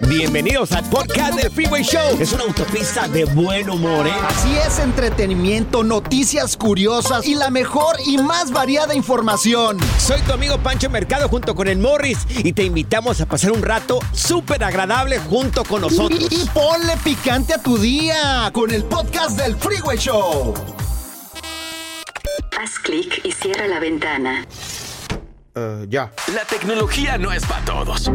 Bienvenidos al podcast del Freeway Show. Es una autopista de buen humor, ¿eh? Así es, entretenimiento, noticias curiosas y la mejor y más variada información. Soy tu amigo Pancho Mercado junto con el Morris y te invitamos a pasar un rato súper agradable junto con nosotros. Y, y ponle picante a tu día con el podcast del Freeway Show. Haz clic y cierra la ventana. ya. La tecnología no es para todos.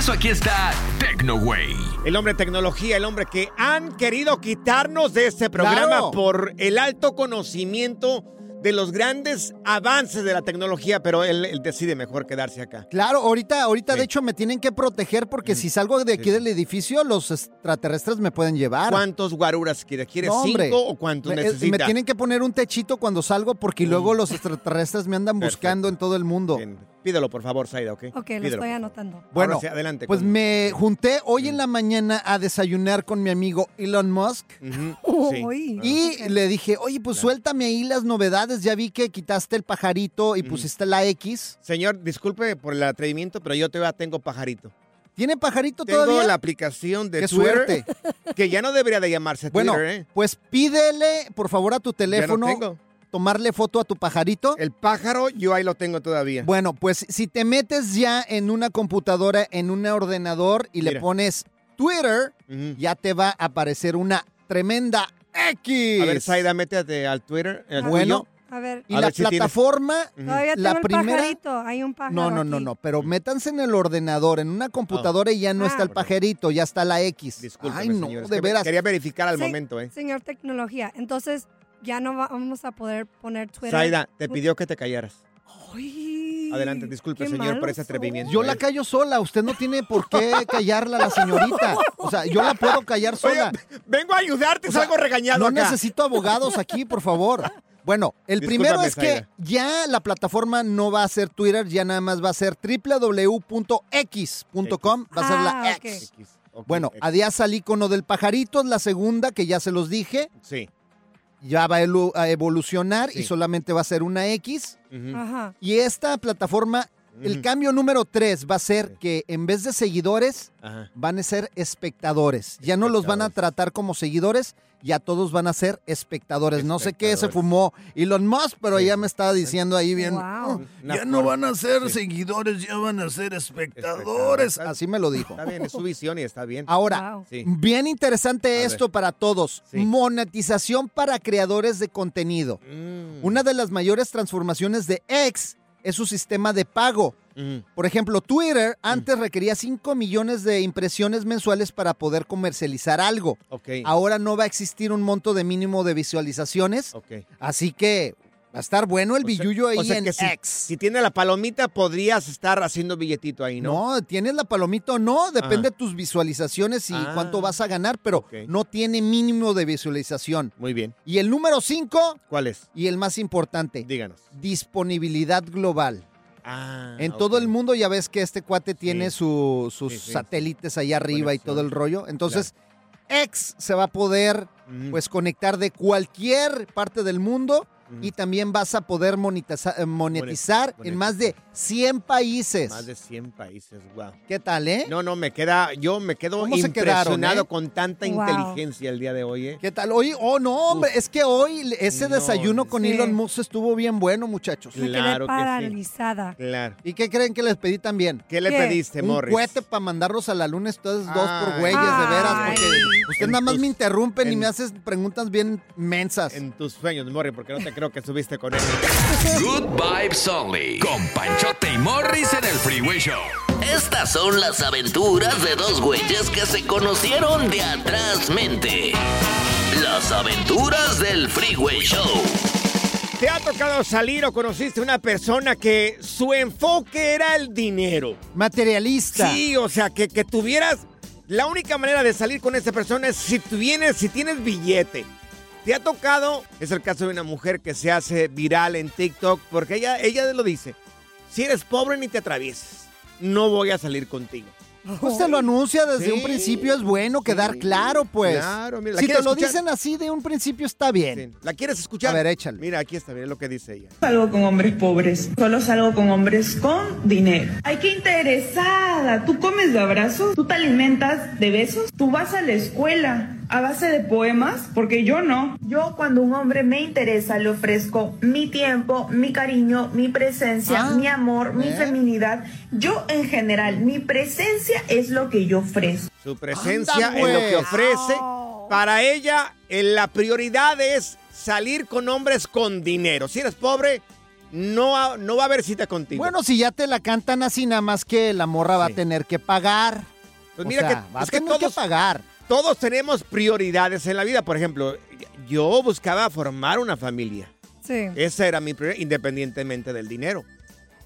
Por eso aquí está TecnoWay. El hombre tecnología, el hombre que han querido quitarnos de este programa Claro. por el alto conocimiento de los grandes avances de la tecnología, pero él, él decide mejor quedarse acá. Claro, ahorita, ahorita de hecho me tienen que proteger porque si salgo de aquí sí. del edificio, los extraterrestres me pueden llevar. ¿Cuántos guaruras quiere? ¿Quiere No, hombre. cinco o cuántos eh, necesita? me tienen que poner un techito cuando salgo porque luego los extraterrestres me andan buscando en todo el mundo. Bien. Pídelo, por favor, Saida, ¿ok? Ok, lo Pídelo, estoy anotando. Bueno, sí, adelante. pues con- me junté hoy en la mañana a desayunar con mi amigo Elon Musk. Sí. Y le dije, oye, pues suéltame ahí las novedades. Ya vi que quitaste el pajarito y pusiste la X. Señor, disculpe por el atrevimiento, pero yo todavía tengo pajarito. ¿Tiene pajarito Tengo todavía? la aplicación de ¡Qué Twitter, suerte! que ya no debería de llamarse Bueno, Twitter, ¿eh? pues pídele, por favor, a tu Ya no teléfono tengo. tomarle foto a tu pajarito. El pájaro, yo ahí lo tengo todavía. Bueno, pues si te metes ya en una computadora, en un ordenador y le pones Twitter, ya te va a aparecer una tremenda X. A ver, Saida, métete al Twitter. el Bueno, tuyo. A ver, y a la ver si tienes- plataforma, todavía la tengo el primera- pajarito. Hay un pájaro no, no, no, aquí. no, pero métanse en el ordenador, en una computadora y ya no Ah. está el pajarito, ya está la X. Discúlpeme, Ay, no, señor, es de que veras. Quería verificar al Sí, momento, ¿eh? Señor tecnología, entonces ya no va- vamos a poder poner Twitter. Saida, te pidió que te callaras. Ay, Adelante, disculpe, qué señor, por malos ese atrevimiento. Yo ¿eh? la callo sola, usted no tiene por qué callarla a la señorita. O sea, yo la puedo callar sola. Oye, vengo a ayudarte, O sea, salgo regañado No acá. necesito abogados aquí, por favor. Bueno, el Discúlpame, primero es que Zaira. ya la plataforma no va a ser Twitter, ya nada más va a ser www.x.com, va a ser la Ah, ok. X. Ok, Bueno, X. adiós al icono del pajarito, la segunda que ya se los dije, Sí. ya va a elu- a evolucionar y Sí. solamente va a ser una X. ujú. Ajá. Y esta plataforma, el cambio número tres va a ser que en vez de seguidores, Ajá. van a ser espectadores. Ya no los van a tratar como seguidores, ya todos van a ser espectadores. No sé qué se fumó Elon Musk, pero Sí. ya me estaba diciendo ahí bien. Wow. "Oh, ya no van a ser Sí. seguidores, ya van a ser espectadores. Espectadores. Así me lo dijo. Está bien, es su visión y está bien. Ahora, Wow. Sí. bien interesante A esto para todos. Sí. Monetización para creadores de contenido. Mm. Una de las mayores transformaciones de X es su sistema de pago. Mm. Por ejemplo, Twitter antes requería 5 millones de impresiones mensuales para poder comercializar algo. Ok. Ahora no va a existir un monto de mínimo de visualizaciones, Ok. así que va a estar bueno el O sea- billullo ahí o sea en que si, X. si tiene la palomita, podrías estar haciendo billetito ahí, ¿no? No, tienes la palomita o no, depende de tus visualizaciones y Ah. cuánto vas a ganar, pero no tiene mínimo de visualización. Muy bien. Y el número 5 ¿Cuál es? y el más importante, Díganos. disponibilidad global. Ah, En todo el mundo ya ves que este cuate tiene Sí. su- sus Sí, sí. satélites allá arriba y todo el rollo. Entonces, X se va a poder Ujú. pues conectar de cualquier parte del mundo Y también vas a poder eh, monetizar en más de 100 países. Más de 100 países, wow. ¿Qué tal, eh? No, no, me queda, yo me quedo ¿Cómo se quedaron, impresionado eh? con tanta Wow. inteligencia el día de hoy, ¿eh? ¿Qué tal? Hoy, oh no, hombre, es que hoy ese No, desayuno con sí. Elon Musk estuvo bien bueno, muchachos. Me Claro quedé que sí. paralizada. Claro. ¿Y qué creen que les pedí también? ¿Qué le ¿Qué? pediste, Un Morris? cohete para mandarlos a la luna, ustedes dos por güeyes, de veras, porque ustedes nada más me interrumpen y me haces preguntas bien mensas. En tus sueños, Morris, porque no te creo que subiste con él. Good Vibes Only. Con Panchote y Morris en el Freeway Show. Estas son las aventuras de dos güeyes que se conocieron de atrás mente. Las aventuras del Freeway Show. ¿Te ha tocado salir o conociste una persona que su enfoque era el dinero? Materialista. Sí, o sea, que, que tuvieras... La única manera de salir con esa persona es si tienes, si tienes billete. ¿Te ha tocado? Es el caso de una mujer que se hace viral en TikTok porque ella, ella lo dice. Si eres pobre ni te atravieses. No voy a salir contigo. Pues te lo anuncia desde Sí. un principio, es bueno quedar Sí. claro, pues. Claro, mira, ¿la si te lo dicen así de un principio está bien. Sí. ¿La quieres escuchar? A ver, échale. Mira, aquí está, mira lo que dice ella. salgo con hombres pobres, solo salgo con hombres con dinero. Ay, qué interesada. ¿Tú comes de abrazos? ¿Tú te alimentas de besos? ¿Tú vas a la escuela a base de poemas? Porque yo no. Yo cuando un hombre me interesa le ofrezco mi tiempo, mi cariño, mi presencia, Ah, mi amor, mi feminidad. Yo en general, mi presencia es lo que yo ofrezco. Su presencia Anda, es lo que pues. ofrece. Para ella, eh, la prioridad es salir con hombres con dinero. Si eres pobre, no, no va a haber cita contigo. Bueno, si ya te la cantan así, nada más que la morra va a tener que pagar. pues O mira sea, que, va a es que tener todos, que pagar. Todos tenemos prioridades en la vida. Por ejemplo, yo buscaba formar una familia. Sí. Esa era mi prioridad, independientemente del dinero.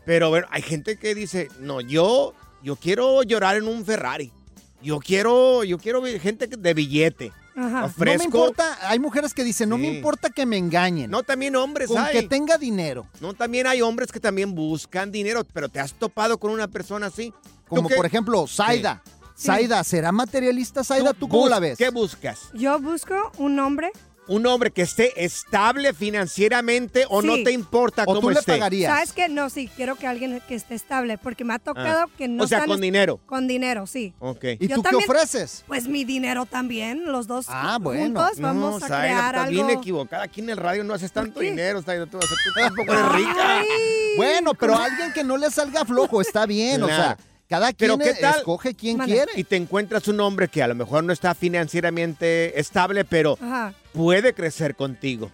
Pero bueno, hay gente que dice, no, yo, yo quiero llorar en un Ferrari. Yo quiero, yo quiero gente de billete. Ajá. No me importa, hay mujeres que dicen, no me importa que me engañen. No, también hombres con hay. que tenga dinero. No, también hay hombres que también buscan dinero, pero te has topado con una persona así. ¿Tú Como por ejemplo, Zaida. Zaida, ¿será materialista Zaida? ¿Tú cómo la ves? ¿Qué buscas? Yo busco un hombre. ¿Un hombre que esté estable financieramente o no te importa ¿O cómo tú le esté? pagarías? ¿Sabes qué? No, sí, quiero que alguien que esté estable, porque me ha tocado Ah. que no o sea, están con est- dinero. Con dinero, sí. Ok. ¿Y Yo tú también- qué ofreces? Pues mi dinero también, los dos Ah, bueno. juntos vamos no, a Zaira, crear estás algo. bien equivocada. Aquí en el radio no haces tanto qué? dinero, Zaira, tú, o sea, tú tampoco eres rica. Ay. Bueno, pero alguien que no le salga flojo está bien, o sea, Claro. Cada Pero quien ¿qué tal? escoge quien Mande. quiere. Y te encuentras un hombre que a lo mejor no está financieramente estable, pero Ajá. puede crecer contigo.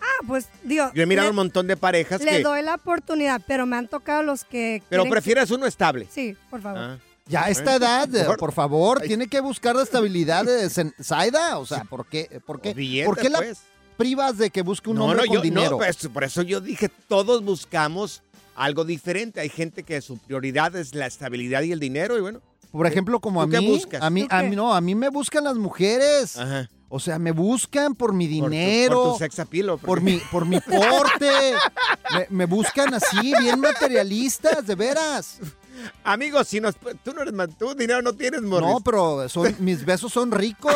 Ah, pues, digo, Yo he mirado le, un montón de parejas le que... doy la oportunidad, pero me han tocado los que Pero prefieres uno estable. Sí, por favor. Ah. Ya a esta edad, por favor, Ay. tiene que buscar la estabilidad de Zaida. O sea, ¿por qué, por qué, billete, ¿por qué la pues. privas de que busque un no, hombre no, con yo, dinero? no, pues, por eso yo dije, todos buscamos algo diferente. Hay gente que su prioridad es la estabilidad y el dinero y bueno. por ejemplo, como a ¿tú qué mí, buscas? a mí, ¿Tú a mí no, a mí me buscan las mujeres. Ajá. O sea, me buscan por mi Por tu- dinero, Por tu, sex appeal, ¿o por mi, por mi porte. me, me buscan así, bien materialistas, de veras. Amigos, si nos, tú no eres tú dinero no tienes, Morris. No, pero son, mis besos son ricos.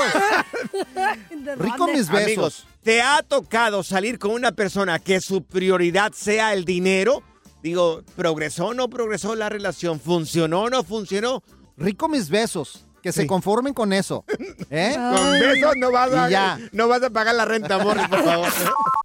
¿De Rico dónde? mis besos. Amigos, ¿te ha tocado salir con una persona que su prioridad sea el dinero? Digo, ¿progresó o no progresó la relación? ¿Funcionó o no funcionó? Rico mis besos. Que se conformen con eso. ¿Eh? Con besos no vas, a, ya. no vas a pagar la renta, Morris, por favor.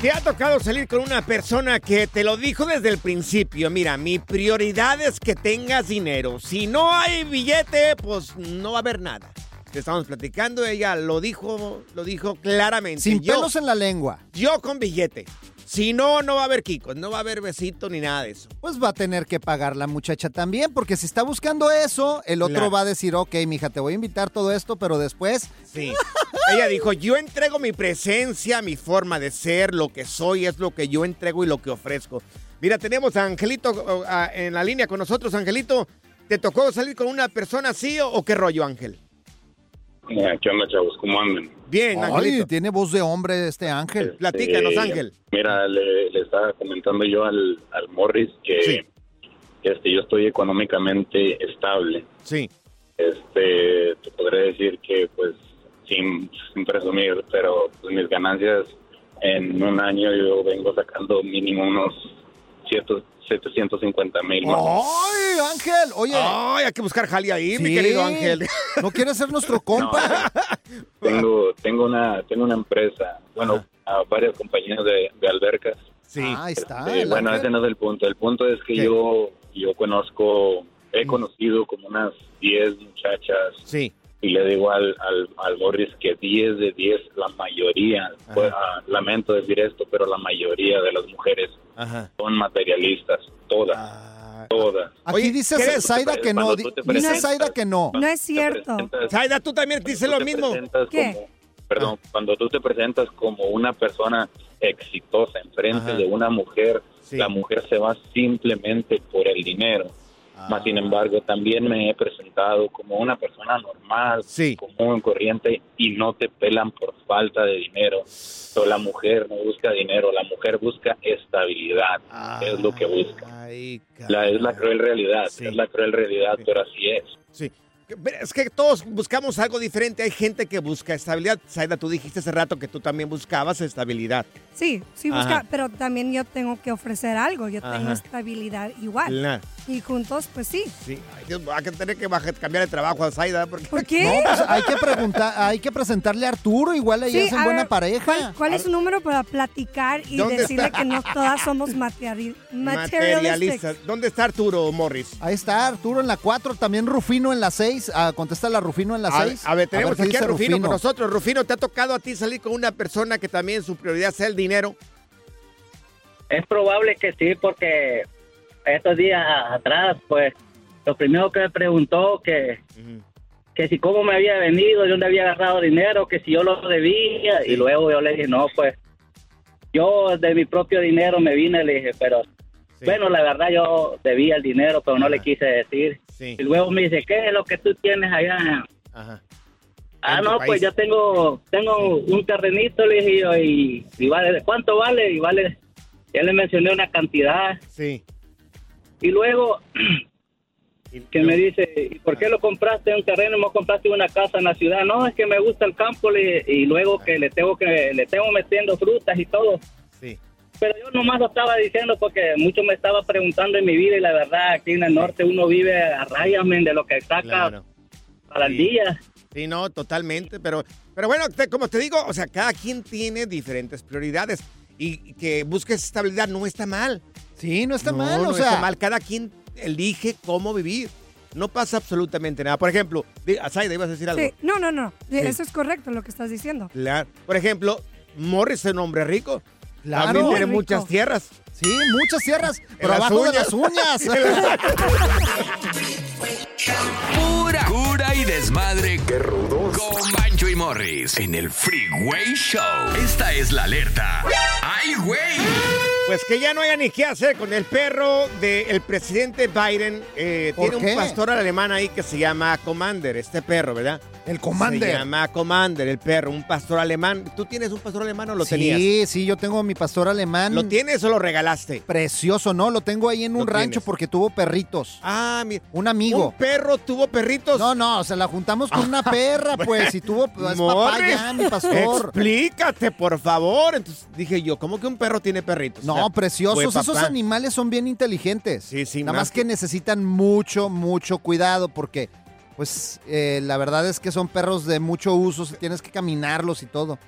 ¿Te ha tocado salir con una persona que te lo dijo desde el principio? Mira, mi prioridad es que tengas dinero. Si no hay billete, pues no va a haber nada. Te estamos platicando, ella lo dijo, lo dijo claramente. Sin Yo- pelos en la lengua. Yo con billete. Si no, no va a haber Kiko, no va a haber besito ni nada de eso. Pues va a tener que pagar la muchacha también, porque si está buscando eso, el otro Claro. va a decir, ok, mija, te voy a invitar todo esto, pero después... Sí. Ella dijo, yo entrego mi presencia, mi forma de ser, lo que soy, es lo que yo entrego y lo que ofrezco. Mira, tenemos a Angelito en la línea con nosotros. Angelito, ¿te tocó salir con una persona así o, qué rollo, Ángel? ¿Qué onda, chavos? ¿Cómo andan? Bien, Ay, tiene voz de hombre este ángel. Platícanos, Eh, Ángel. Mira, le, le estaba comentando yo al, al Morris que, que, este, yo estoy económicamente estable. Sí. Este, te podré decir que, pues, sin, sin presumir, pero pues, mis ganancias en un año yo vengo sacando mínimo unos 750 mil. ¡Ay, Ángel! Oye. Ay, hay que buscar jali ahí, mi Sí. querido Ángel. ¿No quieres ser nuestro compa? Tengo, tengo una, tengo una empresa, bueno, a varias compañías de, de albercas. Sí. Ah, ahí está. Sí, el bueno, Ángel. ese no es el punto. El punto es que ¿Qué? yo yo conozco, he conocido como unas 10 muchachas Sí. Y le digo al, al, al Morris que 10 de 10, la mayoría, pues, ah, lamento decir esto, pero la mayoría de las mujeres Ajá. son materialistas, todas, Ah, todas. Aquí Oye, dice. Zaida que no. Dice Zaida que no. No es cierto. Zaida, tú también dices lo mismo. ¿Qué? como- perdón, cuando tú te presentas como una persona exitosa enfrente Ajá. de una mujer, Sí. la mujer se va simplemente por el dinero. Más Ah. sin embargo, también me he presentado como una persona normal, Sí. común, corriente, y no te pelan por falta de dinero. Pero la mujer no busca dinero, la mujer busca estabilidad, es lo que busca. Ay, La, es la cruel realidad, Sí. es la cruel realidad, Sí. pero así es. Sí. Es que todos buscamos algo diferente. Hay gente que busca estabilidad. Zaida, tú dijiste hace rato que tú también buscabas estabilidad. Sí, sí busca, pero también yo tengo que ofrecer algo. Yo tengo Ajá. estabilidad igual. Claro. Y juntos, pues sí. Sí. Hay que, hay que tener que bajar- cambiar de trabajo a Zaida. Porque... ¿Por qué? No, pues hay que preguntar, hay que presentarle a Arturo, igual ahí Sí, hacen a buena ver, pareja. ¿Cuál, cuál es su número para platicar y ¿Dónde decirle está? que no todas somos materiali Materialista. materialistas? ¿Dónde está Arturo Morris? Ahí está Arturo en la 4, también Rufino en la 6. contesta la Rufino en la A, 6. a ver, tenemos qué aquí a dice Rufino, con nosotros. Rufino, ¿te ha tocado a ti salir con una persona que también su prioridad sea el dinero? Es probable que sí, porque estos días atrás, pues, lo primero que me preguntó que, que si cómo me había venido, de dónde había agarrado dinero, que si yo lo debía, y luego yo le dije, no, pues, yo de mi propio dinero me vine, le dije, pero, bueno, la verdad yo debía el dinero, pero no le quise decir. Sí. Y luego me dice, ¿qué es lo que tú tienes allá? Ajá. Ah, no, país. pues yo tengo tengo un terrenito, le dije yo, y, y vale, ¿cuánto vale? Y vale, ya le mencioné una cantidad. Sí. Y luego que me dice, ¿y por qué lo compraste un terreno y no compraste una casa en la ciudad? No, es que me gusta el campo le- y luego que le tengo que le tengo metiendo frutas y todo. Sí. Pero yo nomás lo estaba diciendo porque mucho me estaba preguntando en mi vida y la verdad aquí en el norte uno vive a rayas de lo que saca Claro. para el Sí. día. Sí, no, totalmente. Pero, pero bueno, te- como te digo, o sea, cada quien tiene diferentes prioridades. Y que busques estabilidad no está mal. Sí, no está No, mal, no o sea. está mal. Cada quien elige cómo vivir. no pasa absolutamente nada. Por ejemplo, Zaida, ibas a decir algo. Sí, no, no, no. Sí. Eso es correcto lo que estás diciendo. Claro. Por ejemplo, Morris es un hombre rico. Claro. También tiene rico. muchas tierras. Sí, muchas tierras, pero abajo de las uñas. Pura cura y desmadre. Qué rudos. Con Bancho y Morris en el Freeway Show. Esta es la alerta. ¡Ay, güey! Pues que ya no haya ni qué hacer con el perro del presidente Biden. Eh, ¿Por tiene qué? un pastor alemán ahí que se llama Commander, este perro, ¿verdad? El Commander. Se llama Commander, el perro, un pastor alemán. ¿Tú tienes un pastor alemán o lo tenías? Sí, sí, yo tengo mi pastor alemán. ¿Lo tienes o lo regalaste? Precioso, ¿no? Lo tengo ahí en un rancho tienes. porque tuvo perritos. Ah, mira. Un ¿Un perro tuvo perritos? No, no, se la juntamos con una perra, pues, y tuvo, pues, es papá ya, mi pastor. Explícate, por favor. Entonces dije yo, ¿cómo que un perro tiene perritos? No, O sea, preciosos. Esos animales son bien inteligentes. Sí, sí, Nada más más que necesitan mucho, mucho cuidado porque, pues, eh, la verdad es que son perros de mucho uso, si tienes que caminarlos y todo.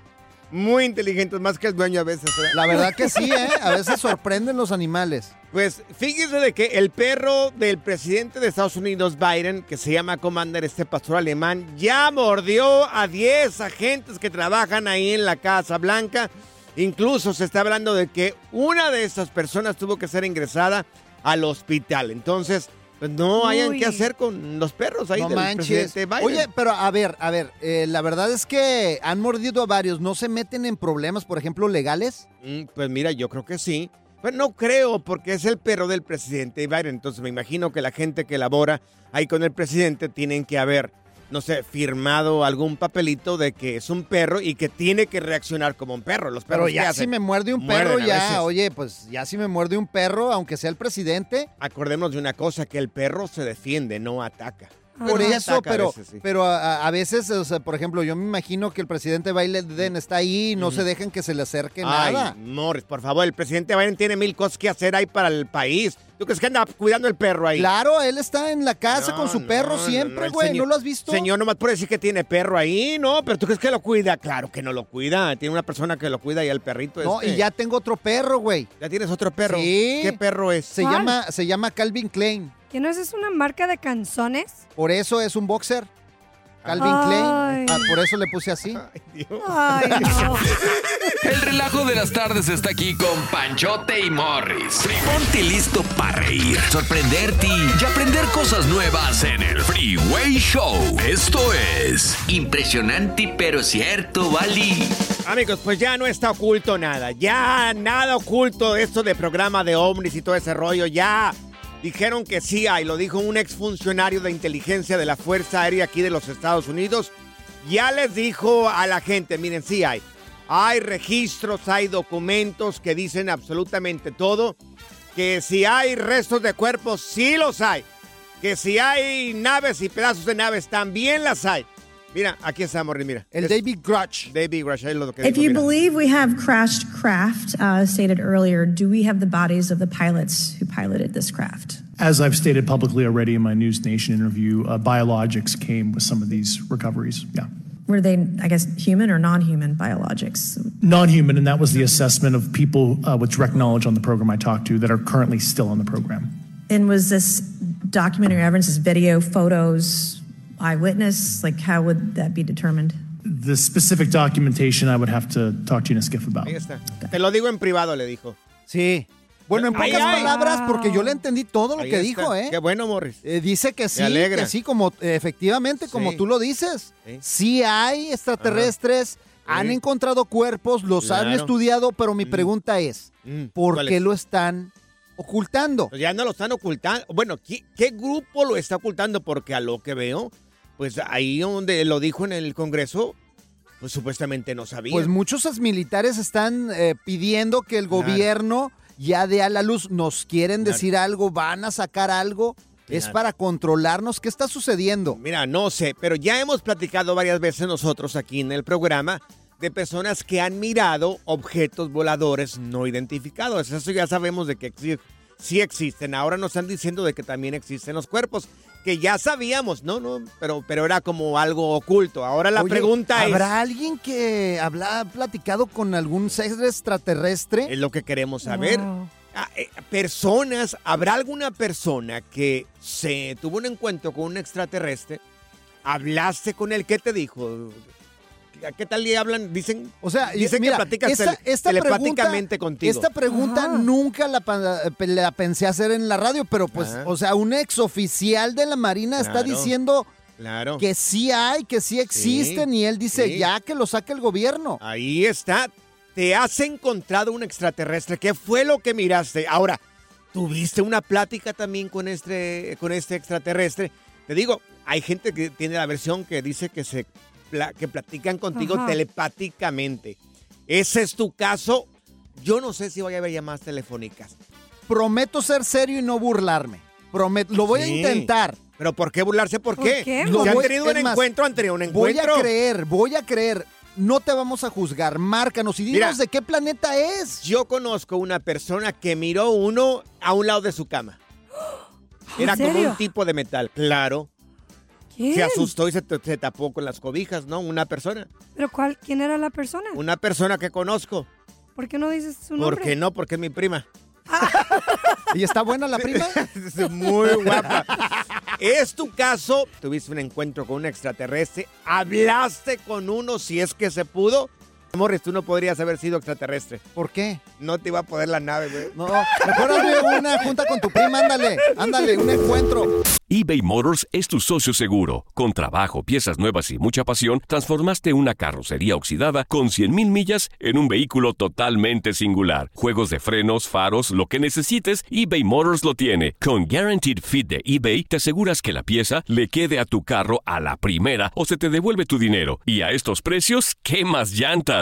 Muy inteligentes, más que el dueño a veces. ¿verdad? La verdad que sí, ¿eh? A veces sorprenden los animales. Pues fíjese de que el perro del presidente de Estados Unidos, Biden, que se llama Commander, este pastor alemán, ya mordió a 10 agentes que trabajan ahí en la Casa Blanca. Incluso se está hablando de que una de esas personas tuvo que ser ingresada al hospital. Entonces, pues no hayan Uy. qué hacer con los perros ahí no del manches. presidente Biden. Oye, pero a ver, a ver, eh, la verdad es que han mordido a varios. ¿No se meten en problemas, por ejemplo, legales? Mm, Pues mira, yo creo que sí. Pero no creo, porque es el perro del presidente Biden. Entonces me imagino que la gente que labora ahí con el presidente tienen que haber, no sé, firmado algún papelito de que es un perro y que tiene que reaccionar como un perro. Los perros Pero ¿qué ya hacen? si me muerde un Muerden perro, ya, oye, pues ya si me muerde un perro, aunque sea el presidente. Acordémonos de una cosa, que el perro se defiende, no ataca. Por Pero sí eso, ataca a pero, veces, sí. pero a, a veces, o sea, por ejemplo, yo me imagino que el presidente Biden está ahí y no se dejan que se le acerque Ay, nada. Morris, por favor, el presidente Biden tiene mil cosas que hacer ahí para el país. ¿Tú crees que anda cuidando el perro ahí? Claro, él está en la casa No, con su no, perro no, siempre, el güey. ¿No, señor- lo has visto? Señor, nomás por decir que tiene perro ahí, ¿no? Pero ¿tú crees que lo cuida? Claro que no lo cuida. Tiene una persona que lo cuida y el perrito No, este. y ya tengo otro perro, güey. ¿Ya tienes otro perro? Sí. ¿Qué perro es? Se ¿Cuál? llama, se llama Calvin Klein. ¿Que no es una marca de canzones? Por eso es un boxer. Calvin Ay. Klein. Ah, por eso le puse así. Ay, no. El relajo de las tardes está aquí con Panchote y Morris. Ponte listo para reír, sorprenderte y aprender cosas nuevas en el Freeway Show. Esto es Impresionante pero cierto, Bali. Amigos, pues ya no está oculto nada. Ya nada oculto esto de programa de ovnis y todo ese rollo. Ya dijeron que sí hay. Lo dijo un exfuncionario de inteligencia de la Fuerza Aérea aquí de los Estados Unidos. Ya les dijo a la gente, miren, sí hay. Hay registros, hay documentos que dicen absolutamente todo. Que si hay restos de cuerpos, sí los hay. Que si hay naves y pedazos de naves, también las hay. Mira, aquí está, Morri, mira. El Es- David Grutch. David Grush, ahí lo que If dijo, you mira. believe we have crashed craft, uh, stated earlier, do we have the bodies of the pilots who piloted this craft? As I've stated publicly already in my News Nation interview, uh, biologics came with some of these recoveries. Yeah. Were they, I guess, human or non human biologics? Non human, and that was the assessment of people uh, with direct knowledge on the program I talked to that are currently still on the program. And was this documentary evidence, this video, photos, eyewitness? Like, how would that be determined? The specific documentation I would have to talk to you in a skiff about. Ahí está. Te lo digo en privado, le dijo. Sí. Bueno, en Ay, pocas ay. palabras, porque yo le entendí todo lo Ahí que está. dijo, ¿eh? Qué bueno, Morris. Eh, dice que sí, alegra. que sí, como eh, efectivamente, como Sí. tú lo dices. Sí. Sí hay extraterrestres, han Sí. encontrado cuerpos, los han Claro. estudiado, pero mi pregunta es, Mm, ¿por ¿cuál qué es? lo están ocultando? Pues ya no lo están ocultando. Bueno, ¿qué, qué grupo lo está ocultando? Porque a lo que veo, pues ahí donde lo dijo en el Congreso, pues supuestamente no sabía. Pues muchos militares están eh, pidiendo que el Claro. gobierno ya dé a la luz, nos quieren Claro. decir algo, van a sacar algo, es para controlarnos. ¿Qué está sucediendo? Mira, no sé, pero ya hemos platicado varias veces nosotros aquí en el programa de personas que han mirado objetos voladores no identificados. Eso ya sabemos de que sí existen. Ahora nos están diciendo de que también existen los cuerpos, que ya sabíamos, no, no, pero, pero era como algo oculto. Ahora la Oye, pregunta es... ¿Habrá alguien que habla, ha platicado con algún ser extraterrestre? Es lo que queremos saber. Ah, eh, personas, ¿habrá alguna persona que se tuvo un encuentro con un extraterrestre? ¿Hablaste con él? ¿Qué te dijo? ¿A qué tal le hablan? Dicen, O sea, dicen mira, que platicas esta, tele- esta telepáticamente pregunta, contigo. Esta pregunta nunca la, pensé hacer en la radio, pero pues, Ajá. o sea, un ex oficial de la Marina está diciendo Claro. que sí hay, que sí existen, y él dice, sí. ya que lo saque el gobierno. Ahí está. Te has encontrado un extraterrestre. ¿Qué fue lo que miraste? Ahora, ¿tuviste una plática también con este, con este extraterrestre? Te digo, hay gente que tiene la versión que dice que se pla- que platican contigo Ajá. telepáticamente. Ese es tu caso. Yo no sé si voy a haber llamadas telefónicas. Prometo ser serio y no burlarme. Prometo, lo voy a intentar. ¿Pero por qué burlarse? ¿Por, ¿Por qué? qué? Lo han voy- tenido un más, encuentro, han tenido un Voy encuentro. a creer, voy a creer. No te vamos a juzgar. Márcanos y dinos Mira. de qué planeta es. Yo conozco una persona que miró uno a un lado de su cama. Era ¿En como un tipo de metal, claro. ¿Quién? Se asustó y se, tapó con las cobijas, ¿no? Una persona. ¿Pero cuál? ¿Quién era la persona? Una persona que conozco. ¿Por qué no dices su nombre? ¿Por qué no? Porque es mi prima. ¿Y está buena la prima? Es muy guapa. ¿Es tu caso? ¿Tuviste un encuentro con un extraterrestre? ¿Hablaste con uno si es que se pudo? Morris, tú no podrías haber sido extraterrestre. ¿Por qué? No te iba a poder la nave, güey. No, mejor hazme una junta con tu prima, ándale, ándale, un encuentro. eBay Motors es tu socio seguro. Con trabajo, piezas nuevas y mucha pasión, transformaste una carrocería oxidada con 100.000 millas en un vehículo totalmente singular. Juegos de frenos, faros, lo que necesites, eBay Motors lo tiene. Con Guaranteed Fit de eBay, te aseguras que la pieza le quede a tu carro a la primera o se te devuelve tu dinero. Y a estos precios, ¿qué más llantas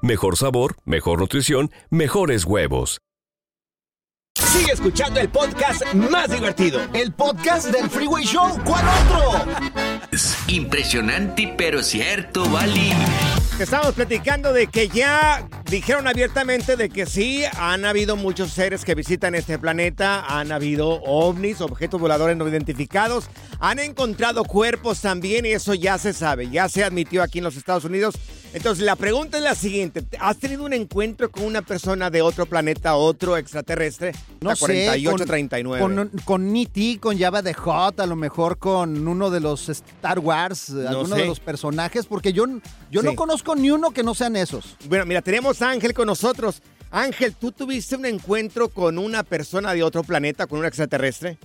Mejor sabor, mejor nutrición, mejores huevos. Sigue escuchando el podcast más divertido. El podcast del Freeway Show. ¿Cuál otro? Impresionante, pero cierto, Bali. Estamos platicando de que ya dijeron abiertamente de que sí, han habido muchos seres que visitan este planeta, han habido ovnis, objetos voladores no identificados, han encontrado cuerpos también y eso ya se sabe, ya se admitió aquí en los Estados Unidos. Entonces la pregunta es la siguiente, ¿has tenido un encuentro con una persona de otro planeta, otro extraterrestre? No La sé. 48, con- 39. Con, con E.T., con Java de Hot, a lo mejor con uno de los Star Wars, alguno sé. de los personajes, porque yo, yo Sí. no conozco ni uno que no sean esos. Bueno, mira, tenemos Ángel con nosotros. Ángel, ¿tú tuviste un encuentro con una persona de otro planeta, con un extraterrestre?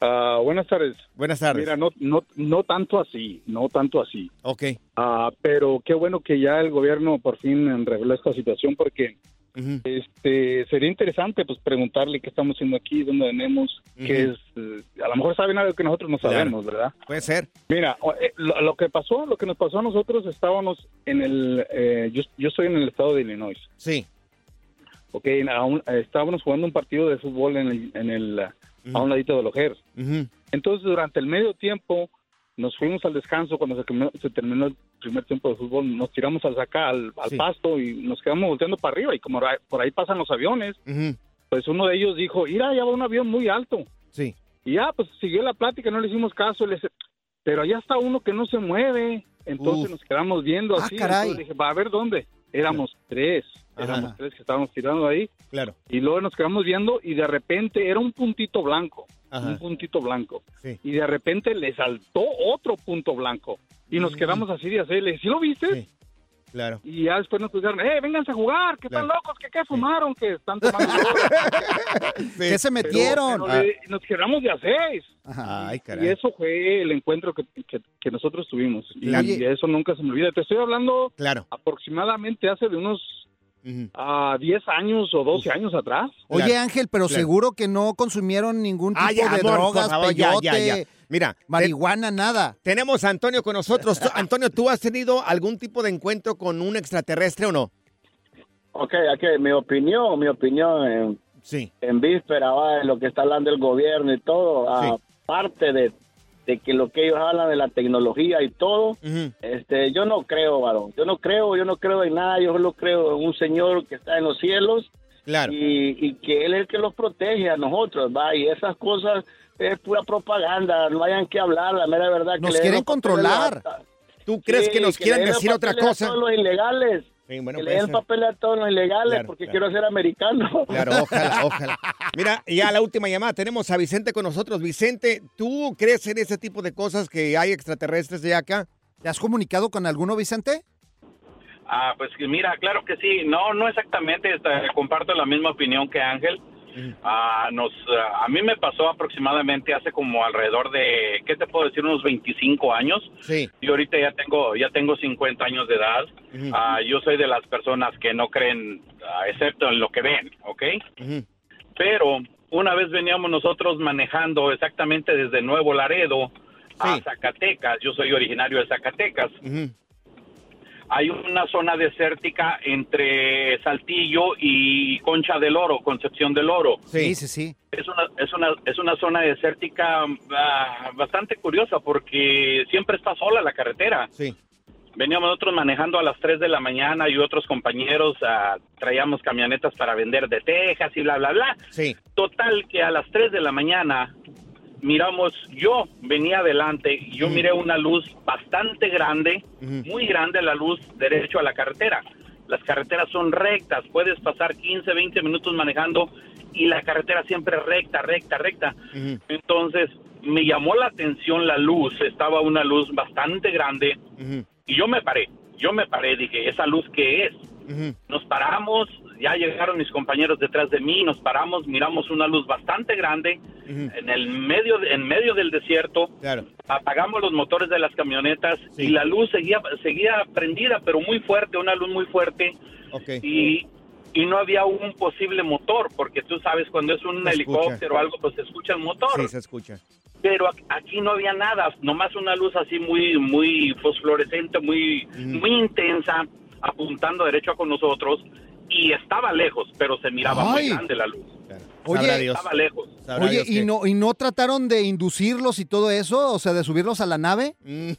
Ah, buenas tardes. Buenas tardes. Mira, no, no, no tanto así, no tanto así. Ok. Ah, pero qué bueno que ya el gobierno por fin reveló esta situación porque este sería interesante pues preguntarle qué estamos haciendo aquí, dónde venimos, qué Ujú. es, eh, a lo mejor saben algo que nosotros no Claro. sabemos, ¿verdad? Puede ser. Mira, eh, lo, lo que pasó, lo que nos pasó a nosotros, estábamos en el, eh, yo, yo estoy en el estado de Illinois. Sí. Ok, un- estábamos jugando un partido de fútbol en el, en el, a un ladito de Lojer. Entonces, durante el medio tiempo, nos fuimos al descanso cuando se, terminó- se terminó el primer tiempo de fútbol, nos tiramos al sacar al, al Sí. pasto y nos quedamos volteando para arriba y como por ahí pasan los aviones, pues uno de ellos dijo, mira, ya va un avión muy alto. Sí. Y ya, pues siguió la plática, no le hicimos caso, le pero allá está uno que no se mueve. Entonces Uf. nos quedamos viendo Ah, así. caray. Entonces dije, va a ver dónde. Éramos tres, éramos Ajá. tres que estábamos tirando ahí. Claro. Y luego nos quedamos viendo y de repente era un puntito blanco, Ajá. un puntito blanco. Sí. Y de repente le saltó otro punto blanco. Y nos quedamos así de hacerle, ¿sí lo viste? Claro. Y ya después nos pusieron, eh, vénganse a jugar, que están locos, que qué fumaron, que están tomando ¿Qué se Pero- metieron? le- nos quedamos de a seis. Ay, Y caray. eso fue el encuentro que, que- que nosotros tuvimos. Y, y eso nunca se me olvida. Te estoy hablando Claro. aproximadamente hace de unos a 10 años o 12 años atrás. Oye, Ángel, pero Claro. seguro que no consumieron ningún tipo Ah, ya, de amor, drogas, favor, ya, ya, peyote, ya. Mira, marihuana, nada. Tenemos a Antonio con nosotros. Tú- Antonio, ¿tú has tenido algún tipo de encuentro con un extraterrestre o no? Ok, ok, mi opinión, mi opinión en, sí. en víspera va, de lo que está hablando el gobierno y todo, aparte de, de que lo que ellos hablan de la tecnología y todo, este, yo no creo, varón, yo no creo, yo no creo en nada, yo solo creo en un señor que está en los cielos Claro. y, y que él es el que los protege a nosotros, va, y esas cosas es pura propaganda, no hayan que hablar, la mera verdad. que Nos den quieren controlar. ¿Tú crees que nos quieren decir otra a cosa? todos los ilegales. Sí, bueno, que le den ser. papel a todos los ilegales Claro, porque claro. quiero ser americano. Claro, ojalá, ojalá. Mira, ya la última llamada. Tenemos a Vicente con nosotros. Vicente, ¿tú crees en ese tipo de cosas que hay extraterrestres de acá? ¿Te has comunicado con alguno, Vicente? Ah, pues mira, claro que sí. No, no exactamente. comparto la misma opinión que Ángel. Ah, nos, ah, a mí me pasó aproximadamente hace como alrededor de, ¿qué te puedo decir? Unos 25 años. Sí. Y ahorita ya tengo, ya tengo 50 años de edad. Ah, yo soy de las personas que no creen, excepto en lo que ven, ¿ok? Pero una vez veníamos nosotros manejando exactamente desde Nuevo Laredo a Zacatecas. Yo soy originario de Zacatecas. Hay una zona desértica entre Saltillo y Concha del Oro, Concepción del Oro. Sí, sí, sí. Es una, es una, es una zona desértica ah, bastante curiosa porque siempre está sola la carretera. Sí. Veníamos nosotros manejando a las 3 de la mañana y otros compañeros ah, traíamos camionetas para vender de Texas y bla, bla, bla. Sí. Total que a las 3 de la mañana miramos, yo venía adelante y yo miré una luz bastante grande, muy grande la luz derecho a la carretera. Las carreteras son rectas, puedes pasar 15, 20 minutos manejando y la carretera siempre recta, recta, recta. Entonces me llamó la atención la luz, estaba una luz bastante grande y yo me paré, yo me paré, dije, ¿esa luz qué es? Nos paramos, ya llegaron mis compañeros detrás de mí, nos paramos, miramos una luz bastante grande en el medio, en medio del desierto. Claro. Apagamos los motores de las camionetas y la luz seguía, seguía prendida, pero muy fuerte, una luz muy fuerte. Y, y no había un posible motor, porque tú sabes, cuando es un Se escucha. helicóptero o algo, pues se escucha el motor Sí, se escucha. pero aquí no había nada, nomás una luz así muy muy fosforescente, muy muy intensa, apuntando derecho a con nosotros y estaba lejos, pero se miraba muy grande la luz. Oye, estaba lejos. Oye, ¿y no, ¿y no trataron de inducirlos y todo eso? O sea, de subirlos a la nave.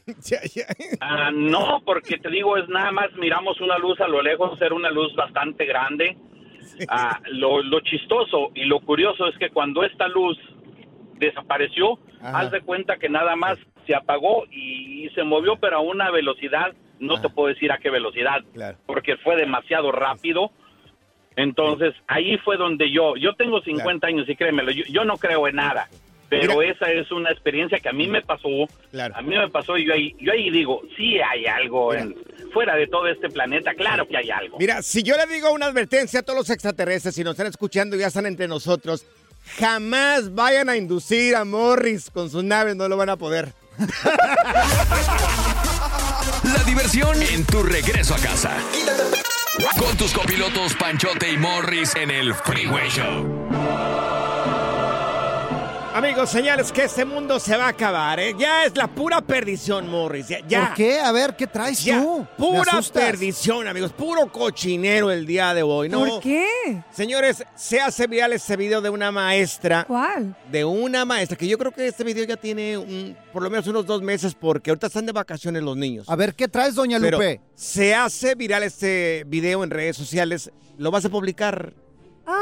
Ah, no, porque te digo, es nada más miramos una luz a lo lejos, era una luz bastante grande. Ah, lo, lo chistoso y lo curioso es que cuando esta luz desapareció, Ajá. haz de cuenta que nada más se apagó y, se movió, pero a una velocidad, no te puedo decir a qué velocidad, porque fue demasiado rápido. Entonces, ahí fue donde yo, yo tengo 50 años y créemelo, yo, yo no creo en nada. Pero esa es una experiencia que a mí me pasó, a mí me pasó y yo ahí, yo ahí digo, sí hay algo en, fuera de todo este planeta, claro que hay algo. Mira, si yo le digo una advertencia a todos los extraterrestres, si nos están escuchando y ya están entre nosotros, jamás vayan a inducir a Morris con sus naves, no lo van a poder. En tu regreso a casa. Con tus copilotos Panchote y Morris en el Freeway Show. Amigos, señales que este mundo se va a acabar, ¿eh? Ya es la pura perdición, Morris. Ya, ya. ¿Por qué? A ver, ¿qué traes Ya, tú? Pura perdición, amigos. Puro cochinero el día de hoy, ¿no? ¿Por qué? Señores, se hace viral este video de una maestra. ¿Cuál? De una maestra, que yo creo que este video ya tiene un- por lo menos unos dos meses porque ahorita están de vacaciones los niños. A ver, ¿qué traes, doña Pero Lupe? se hace viral este video en redes sociales. ¿Lo vas a publicar? Sa-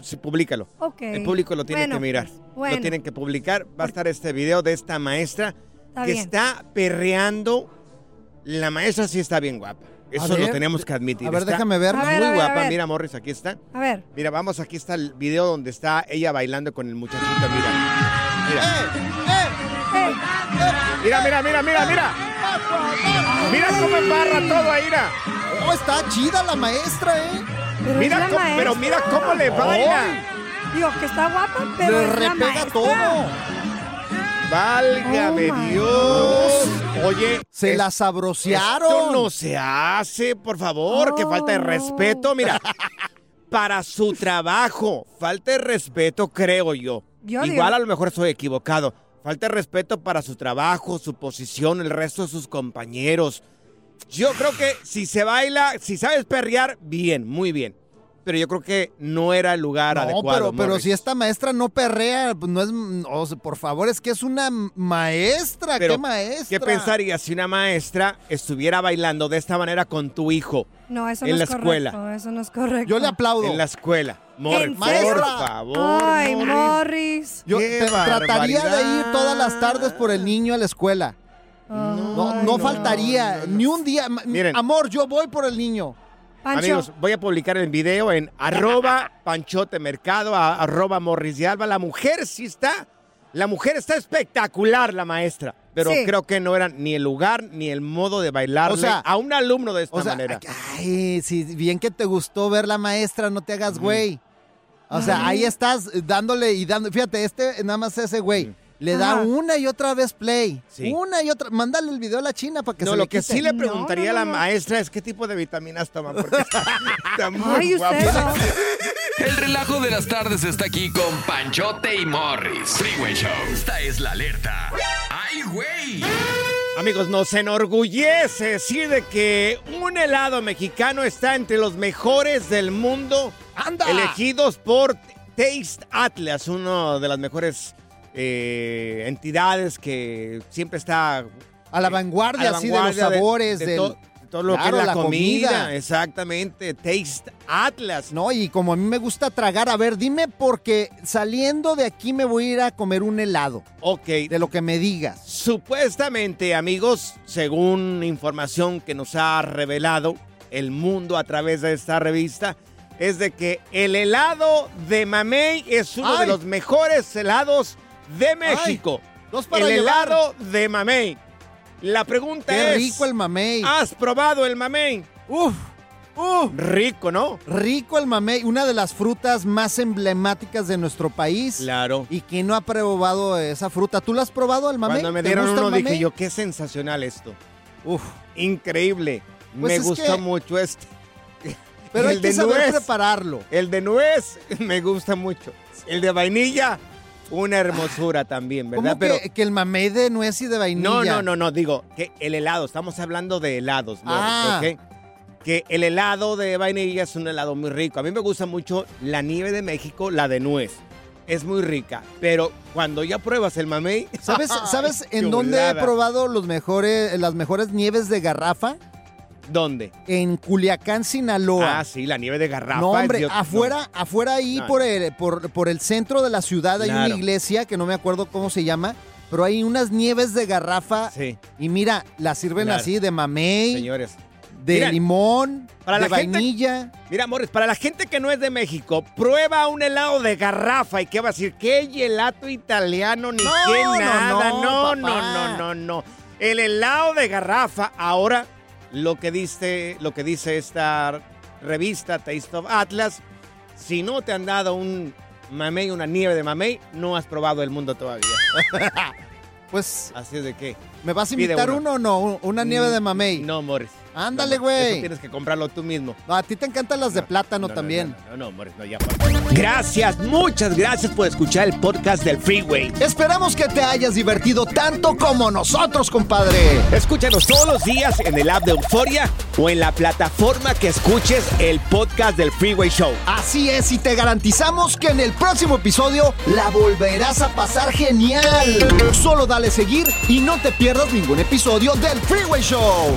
sí, públicalo. Ah, Ok. El público lo tiene Bueno, que mirar. bueno. Lo tienen que publicar. Va a estar este video de esta maestra Está que bien. está perreando. La maestra sí está bien guapa. Eso lo tenemos que admitir. a ver, Está déjame verla. Ver, Muy a ver, a guapa. Mira, Morris, aquí está. A ver. Mira, vamos, aquí está el video donde está ella bailando con el muchachito. Mira. Mira. Mira, mira, mira, mira, mira. Mira cómo embarra todo ahí, mira. Oh, está chida la maestra, ¿eh? Pero Mira es la cómo- pero mira cómo le baila. Digo, que está guapa, pero Le es la repega maestra. todo. Válgame Oh, Dios. Oye, Se es- la sabrosearon. Esto no se hace, por favor, que falta de Oh. respeto. Mira, para su trabajo, falta de respeto, creo yo. Yo Igual digo- a lo mejor estoy equivocado. Falta de respeto para su trabajo, su posición, el resto de sus compañeros. Yo creo que si se baila, si sabes perrear, bien, muy bien. Pero yo creo que no era el lugar No, adecuado. pero, pero Morris. si esta maestra no perrea, pues no es. o sea, por favor, es que es una maestra. Pero, ¿Qué maestra? ¿Qué pensarías si una maestra estuviera bailando de esta manera con tu hijo No, eso en no la es escuela? correcto. Eso no es correcto. Yo le aplaudo. En la escuela. Morris, ¿En por favor. Ay, Morris. Morris. Yo ¡Qué te- trataría de ir todas las tardes por el niño a la escuela. No, Ay, no faltaría ni un día. Miren. Amor, yo voy por el niño. Pancho, Amigos, voy a publicar el video en arroba panchote mercado, a- arroba morris de alba. La mujer sí está, la mujer está espectacular, la maestra. Pero Sí. creo que no era ni el lugar ni el modo de bailar O sea, a un alumno de esta O sea, manera. ay, si bien que te gustó ver la maestra, no te hagas güey. O sea, ahí estás dándole y dando. Fíjate, este nada más ese güey. Le da Ajá. una y otra vez play. Sí. Una y otra. Mándale el video a la china para que no, se lo le que quite. sí le No, preguntaría no, a la maestra es qué tipo de vitaminas toma, porque está, está muy Ay, guapa. usted no. El relajo de las tardes está aquí con Panchote y Morris. Freeway Show. Esta es la alerta. ¡Ay, güey! Amigos, nos enorgullece decir de que un helado mexicano está entre los mejores del mundo. ¡Anda! Elegidos por Taste Atlas, una de las mejores eh, entidades que siempre está A la vanguardia, a la así, de los sabores, de del- todo lo Claro, que es la, la comida. comida. Exactamente, Taste Atlas. No, y como a mí me gusta tragar, a ver, dime porque saliendo de aquí me voy a ir a comer un helado. Ok, De lo que me digas. Supuestamente, amigos, según información que nos ha revelado el mundo a través de esta revista, es de que el helado de mamey es uno de los mejores helados de México. Dos para el llevar. helado de mamey. La pregunta Qué es, rico el mamey. ¿has probado el mamey? Uf, uf. Rico, ¿no? Rico el mamey, una de las frutas más emblemáticas de nuestro país. Claro. ¿Y quién no ha probado esa fruta? ¿Tú la has probado el mamey? Cuando me ¿Te dieron gusta uno dije yo, qué sensacional esto. Uf, Increíble. Pues me que- mucho este. pero hay El que de saber nuez. prepararlo. El de nuez me gusta mucho. El de vainilla, una hermosura también, ¿verdad? ¿Cómo que, que el mamey de nuez y de vainilla? no, no, no, no, digo que el helado, estamos hablando de helados, Morris, Ah. Que el helado de vainilla es un helado muy rico. A mí me gusta mucho la nieve de México, la de nuez. Es muy rica, pero cuando ya pruebas el mamey, ¿Sabes, ¿sabes en dónde he probado los mejores, las mejores nieves de garrafa? ¿Dónde? En Culiacán, Sinaloa. Ah, sí, la nieve de garrafa. No, hombre, afuera, afuera ahí No, por, el, por, por el centro de la ciudad hay una iglesia que no me acuerdo cómo se llama, pero hay unas nieves de garrafa Sí, y mira, las sirven Claro. así de mamey, señores. de limón, para de la gente- vainilla. Mira, Morris, para la gente que no es de México, prueba un helado de garrafa y qué va a decir, qué gelato italiano, ni No, qué no, nada. no, No, no, no, no. El helado de garrafa, ahora lo que dice, lo que dice esta revista Taste of Atlas, si no te han dado un mamey, una nieve de mamey, no has probado el mundo todavía. Pues, Así es de que. ¿me vas a invitar uno. uno o no? Una nieve de mamey. No, Morris. Ándale, no, güey. Tienes que comprarlo tú mismo. No, a ti te encantan las de plátano No, no, también. No, no, no, Morris, no, ya. Gracias, muchas gracias por escuchar el podcast del Freeway. Esperamos que te hayas divertido tanto como nosotros, compadre. Escúchanos todos los días en el app de Euforia o en la plataforma que escuches el podcast del Freeway Show. Así es, y te garantizamos que en el próximo episodio la volverás a pasar genial. Solo dale seguir y no te pierdas ningún episodio del Freeway Show.